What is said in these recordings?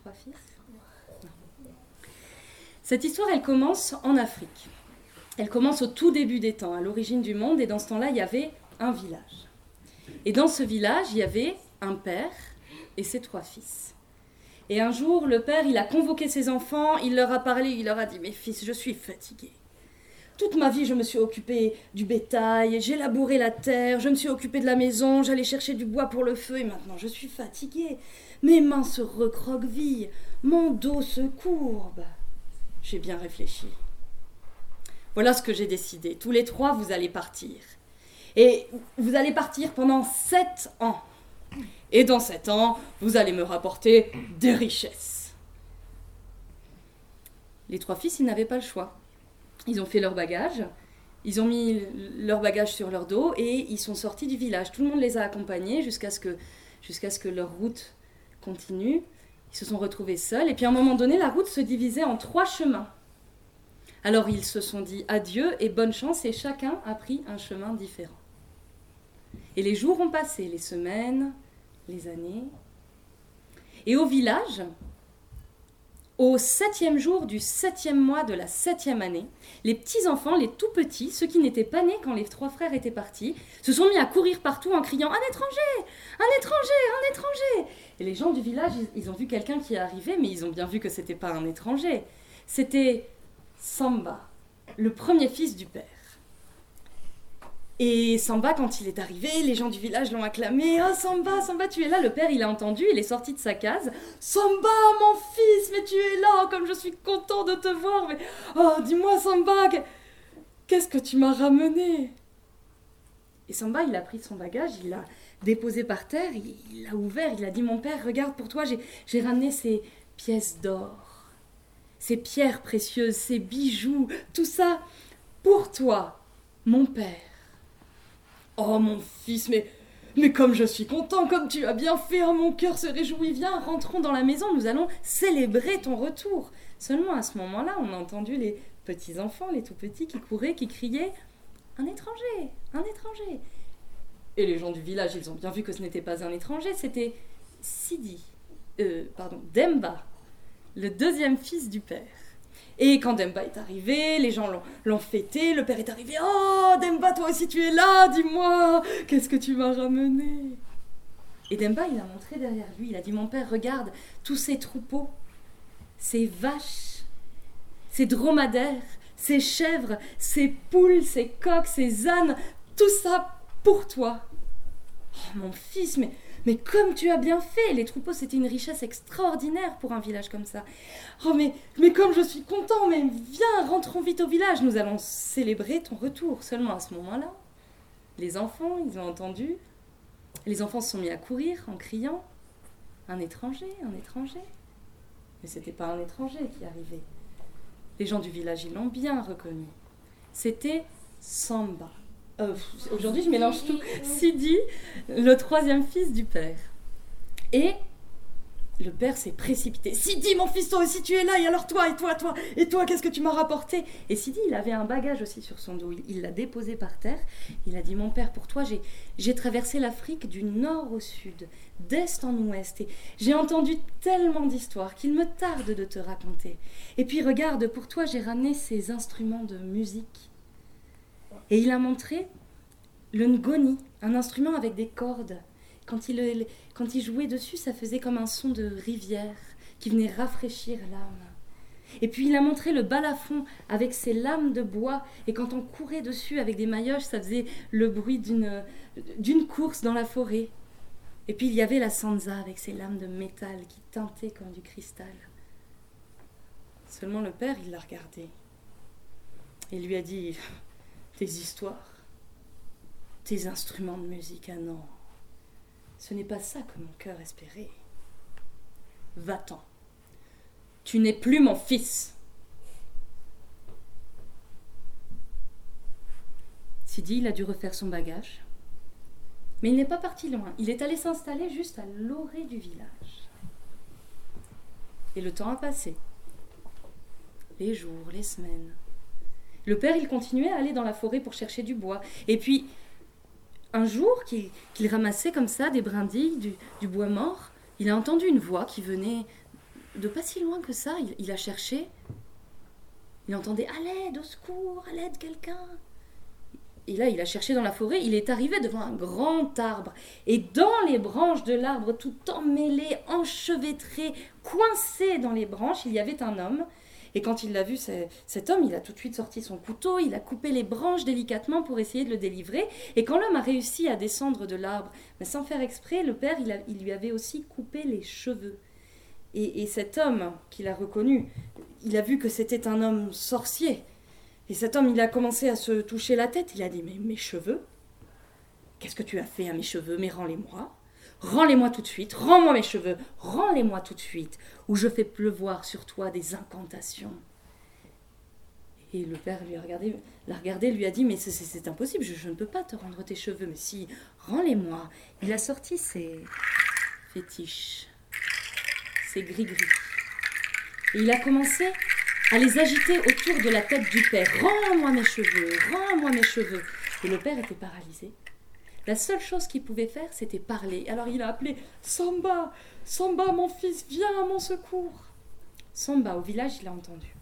Trois fils Cette histoire, elle commence en Afrique. Elle commence au tout début des temps, à l'origine du monde, et dans ce temps-là, il y avait un village. Et dans ce village, il y avait un père et ses trois fils. Et un jour, le père, il a convoqué ses enfants, il leur a parlé, il leur a dit Mes fils, je suis fatigué. Toute ma vie, je me suis occupé du bétail, j'ai labouré la terre, je me suis occupé de la maison, j'allais chercher du bois pour le feu, et maintenant je suis fatigué. Mes mains se recroquevillent, mon dos se courbe. J'ai bien réfléchi. Voilà ce que j'ai décidé. Tous les trois, vous allez partir. Et vous allez partir pendant sept ans. Et dans sept ans, vous allez me rapporter des richesses. Les trois fils, ils n'avaient pas le choix. Ils ont fait leur bagage, ils ont mis leur bagage sur leur dos et ils sont sortis du village. Tout le monde les a accompagnés jusqu'à ce que, leur route continue. Ils se sont retrouvés seuls et puis à un moment donné, la route se divisait en trois chemins. Alors ils se sont dit adieu et bonne chance et chacun a pris un chemin différent. Et les jours ont passé, les semaines, les années. Et au village, au septième jour du septième mois de la septième année, les petits-enfants, les tout petits, ceux qui n'étaient pas nés quand les trois frères étaient partis, se sont mis à courir partout en criant Un étranger Un étranger Un étranger Et les gens du village, ils ont vu quelqu'un qui est arrivé, mais ils ont bien vu que c'était pas un étranger. C'était Samba, le premier fils du père. Et Samba, quand il est arrivé, les gens du village l'ont acclamé. Oh Samba, Samba, tu es là. Le père, il a entendu, il est sorti de sa case. Samba, mon fils, mais tu es là, comme je suis content de te voir. Mais oh, dis-moi, Samba, qu'est-ce que tu m'as ramené? Et Samba, il a pris son bagage, il l'a déposé par terre, il l'a ouvert, il a dit Mon père, regarde, pour toi, j'ai ramené ces pièces d'or ces pierres précieuses, ces bijoux, tout ça pour toi, mon père. Oh mon fils, mais comme je suis content, comme tu as bien fait, oh, mon cœur se réjouit, viens, rentrons dans la maison, nous allons célébrer ton retour. Seulement à ce moment-là, on a entendu les petits-enfants, les tout petits, qui couraient, qui criaient Un étranger, un étranger. Et les gens du village, ils ont bien vu que ce n'était pas un étranger, c'était Sidi, euh, pardon, Demba, le deuxième fils du père. Et quand Demba est arrivé, les gens l'ont fêté, le père est arrivé. Oh, Demba, toi aussi tu es là, dis-moi, qu'est-ce que tu m'as ramené? Et Demba, il a montré derrière lui, il a dit Mon père, regarde tous ces troupeaux, ces vaches, ces dromadaires, ces chèvres, ces poules, ces coqs, ces ânes, tout ça pour toi. Oh, mon fils, mais mais comme tu as bien fait Les troupeaux, c'était une richesse extraordinaire pour un village comme ça. Oh, mais, mais comme je suis content Mais viens, rentrons vite au village, nous allons célébrer ton retour. Seulement à ce moment-là, les enfants, ils ont entendu. Les enfants se sont mis à courir en criant Un étranger, un étranger. Mais c'était pas un étranger qui arrivait. Les gens du village, ils l'ont bien reconnu. C'était Samba. Euh, aujourd'hui, je mélange tout. Sidi, le troisième fils du père. Et le père s'est précipité. Sidi, mon fils, toi aussi tu es là, et alors toi, et toi, toi, et toi, qu'est-ce que tu m'as rapporté? Et Sidi, il avait un bagage aussi sur son dos. Il l'a déposé par terre. Il a dit Mon père, pour toi, j'ai traversé l'Afrique du nord au sud, d'est en ouest, et j'ai entendu tellement d'histoires qu'il me tarde de te raconter. Et puis regarde, pour toi, j'ai ramené ces instruments de musique et il a montré le ngoni, un instrument avec des cordes. Quand il, jouait dessus, ça faisait comme un son de rivière qui venait rafraîchir l'âme. Et puis il a montré le balafon avec ses lames de bois, et quand on courait dessus avec des maillotches, ça faisait le bruit d'une, course dans la forêt. Et puis il y avait la sansa avec ses lames de métal qui teintaient comme du cristal. Seulement le père, il l'a regardé et lui a dit tes histoires, tes instruments de musique. Ah non, ce n'est pas ça que mon cœur espérait. Va-t'en. Tu n'es plus mon fils. Sidi, il a dû refaire son bagage. Mais il n'est pas parti loin. Il est allé s'installer juste à l'orée du village. Et le temps a passé. Les jours, les semaines, le père, il continuait à aller dans la forêt pour chercher du bois. Et puis, un jour qu'il ramassait comme ça des brindilles, du, bois mort, il a entendu une voix qui venait de pas si loin que ça, il, a cherché. Il entendait à l'aide, au secours, à l'aide, quelqu'un. Et là, il a cherché dans la forêt, il est arrivé devant un grand arbre. Et dans les branches de l'arbre, tout emmêlé, enchevêtré, coincé dans les branches, il y avait un homme. Et quand il l'a vu, cet homme, il a tout de suite sorti son couteau, il a coupé les branches délicatement pour essayer de le délivrer. Et quand l'homme a réussi à descendre de l'arbre, mais sans faire exprès, le père, il, lui avait aussi coupé les cheveux. Et, et cet homme qu'il a reconnu, il a vu que c'était un homme sorcier. Et cet homme, il a commencé à se toucher la tête. Il a dit Mais mes cheveux Qu'est-ce que tu as fait à mes cheveux? Mais rends-les-moi. Rends-les-moi tout de suite. Rends-moi mes cheveux. Rends-les-moi tout de suite. Ou je fais pleuvoir sur toi des incantations. Et le père lui a regardé, l'a regardé, lui a dit Mais c'est impossible, je, ne peux pas te rendre tes cheveux. Mais si, rends-les-moi. Il a sorti ses fétiches, ses gris-gris. Et il a commencé à les agiter autour de la tête du père. Rends-moi mes cheveux, rends-moi mes cheveux. Et le père était paralysé. La seule chose qu'il pouvait faire, c'était parler. Alors il a appelé Samba, Samba, mon fils, viens à mon secours. Samba, au village, il a entendu.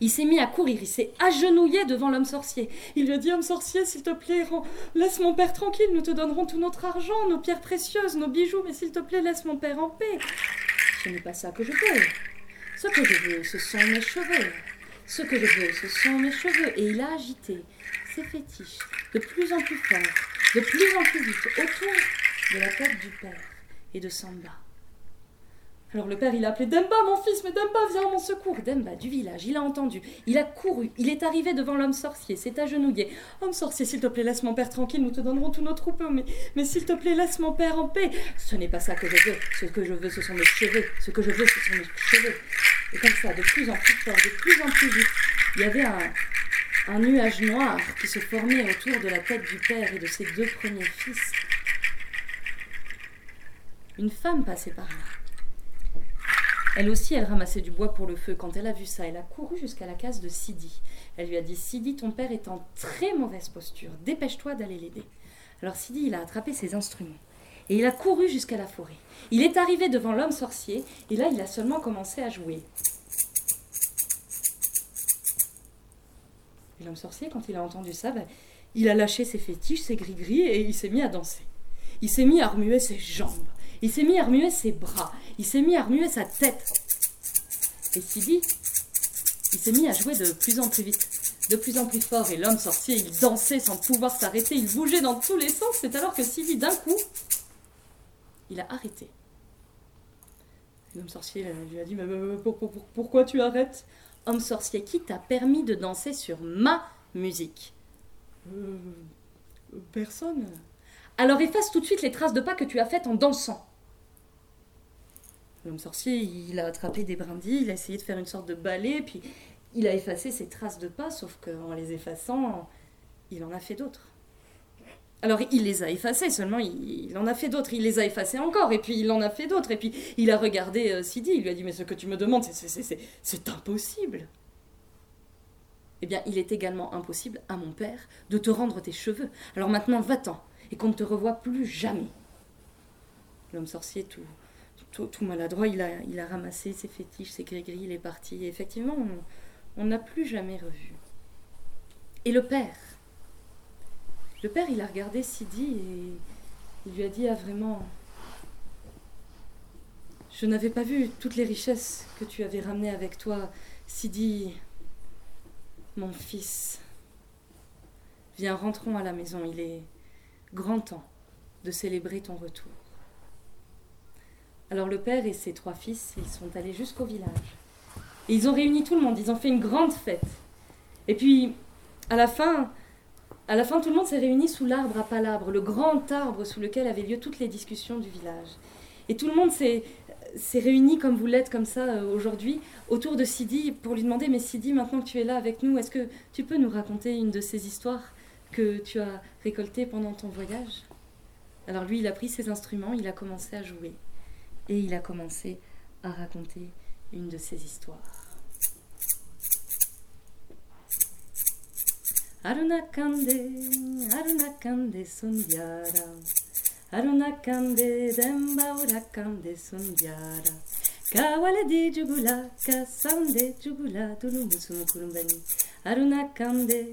Il s'est mis à courir, il s'est agenouillé devant l'homme sorcier. Il lui a dit Homme sorcier, s'il te plaît, laisse mon père tranquille, nous te donnerons tout notre argent, nos pierres précieuses, nos bijoux, mais s'il te plaît, laisse mon père en paix. Ce n'est pas ça que je veux. Ce que je veux, ce sont mes cheveux. Ce que je veux, ce sont mes cheveux. Et il a agité ses fétiches de plus en plus fort, de plus en plus vite, autour de la tête du père et de Samba. Alors le père, il a appelé Demba, mon fils, mais Demba, viens à mon secours. Demba, du village, il a entendu, il a couru, il est arrivé devant l'homme sorcier, s'est agenouillé. Homme sorcier, s'il te plaît, laisse mon père tranquille, nous te donnerons tout notre troupeau, mais, mais s'il te plaît, laisse mon père en paix. Ce n'est pas ça que je veux, ce que je veux, ce sont mes cheveux, ce que je veux, ce sont mes cheveux. Et comme ça, de plus en plus fort, de plus en plus vite, il y avait un, un nuage noir qui se formait autour de la tête du père et de ses deux premiers fils. Une femme passait par là. Elle aussi, elle ramassait du bois pour le feu. Quand elle a vu ça, elle a couru jusqu'à la case de Sidi. Elle lui a dit Sidi, ton père est en très mauvaise posture. Dépêche-toi d'aller l'aider. Alors Sidi, il a attrapé ses instruments. Et il a couru jusqu'à la forêt. Il est arrivé devant l'homme sorcier. Et là, il a seulement commencé à jouer. L'homme sorcier, quand il a entendu ça, ben, il a lâché ses fétiches, ses gris-gris, et il s'est mis à danser. Il s'est mis à remuer ses jambes. Il s'est mis à remuer ses bras. Il s'est mis à remuer sa tête. Et Sidi, il s'est mis à jouer de plus en plus vite, de plus en plus fort. Et l'homme sorcier, il dansait sans pouvoir s'arrêter. Il bougeait dans tous les sens. C'est alors que Sidi, d'un coup, il a arrêté. L'homme sorcier lui a dit Mais pourquoi tu arrêtes? Homme sorcier, qui t'a permis de danser sur ma musique? Euh, Personne. Alors efface tout de suite les traces de pas que tu as faites en dansant. L'homme sorcier, il a attrapé des brindilles, il a essayé de faire une sorte de balai, puis il a effacé ses traces de pas, sauf qu'en les effaçant, il en a fait d'autres. Alors il les a effacées, seulement il, en a fait d'autres, il les a effacées encore, et puis il en a fait d'autres, et puis il a regardé euh, Sidi, il lui a dit Mais ce que tu me demandes, c'est impossible. Eh bien, il est également impossible à mon père de te rendre tes cheveux. Alors maintenant, va-t'en, et qu'on ne te revoie plus jamais. L'homme sorcier, tout, maladroit, il a, il a ramassé ses fétiches, ses gris-gris, il est parti. Et effectivement, on n'a plus jamais revu. Et le père Le père, il a regardé Sidi et il lui a dit Ah, vraiment, je n'avais pas vu toutes les richesses que tu avais ramenées avec toi. Sidi, mon fils, viens, rentrons à la maison. Il est grand temps de célébrer ton retour. Alors le père et ses trois fils, ils sont allés jusqu'au village. Et ils ont réuni tout le monde, ils ont fait une grande fête. Et puis, à la fin, à la fin tout le monde s'est réuni sous l'arbre à palabre, le grand arbre sous lequel avaient lieu toutes les discussions du village. Et tout le monde s'est, réuni comme vous l'êtes comme ça euh, aujourd'hui autour de Sidi pour lui demander mais Sidi maintenant que tu es là avec nous est-ce que tu peux nous raconter une de ces histoires que tu as récoltées pendant ton voyage? Alors lui il a pris ses instruments, il a commencé à jouer et il a commencé à raconter une de ses histoires. Arunakande, Arunakande Sundiara, Arunakande Demba Urakande Sundiara, Kawaledi jugula, kasande jugula, tulumusumu kurumbani. Aruna kande,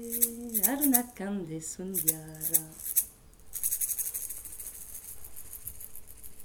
aruna kande sundiara.